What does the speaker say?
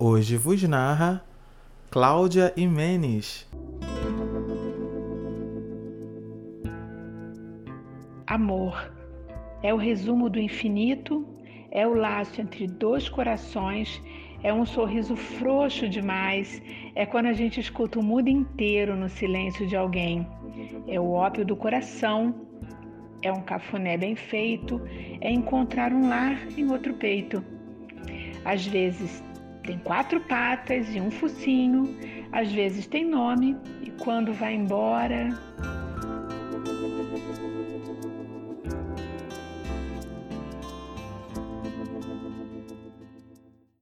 Hoje vos narra Cláudia Imenes. Amor é o resumo do infinito, é o laço entre dois corações, é um sorriso frouxo demais, é quando a gente escuta o mundo inteiro no silêncio de alguém. É o ópio do coração, é um cafuné bem feito, é encontrar um lar em outro peito. Às vezes tem quatro patas e um focinho, às vezes tem nome e quando vai embora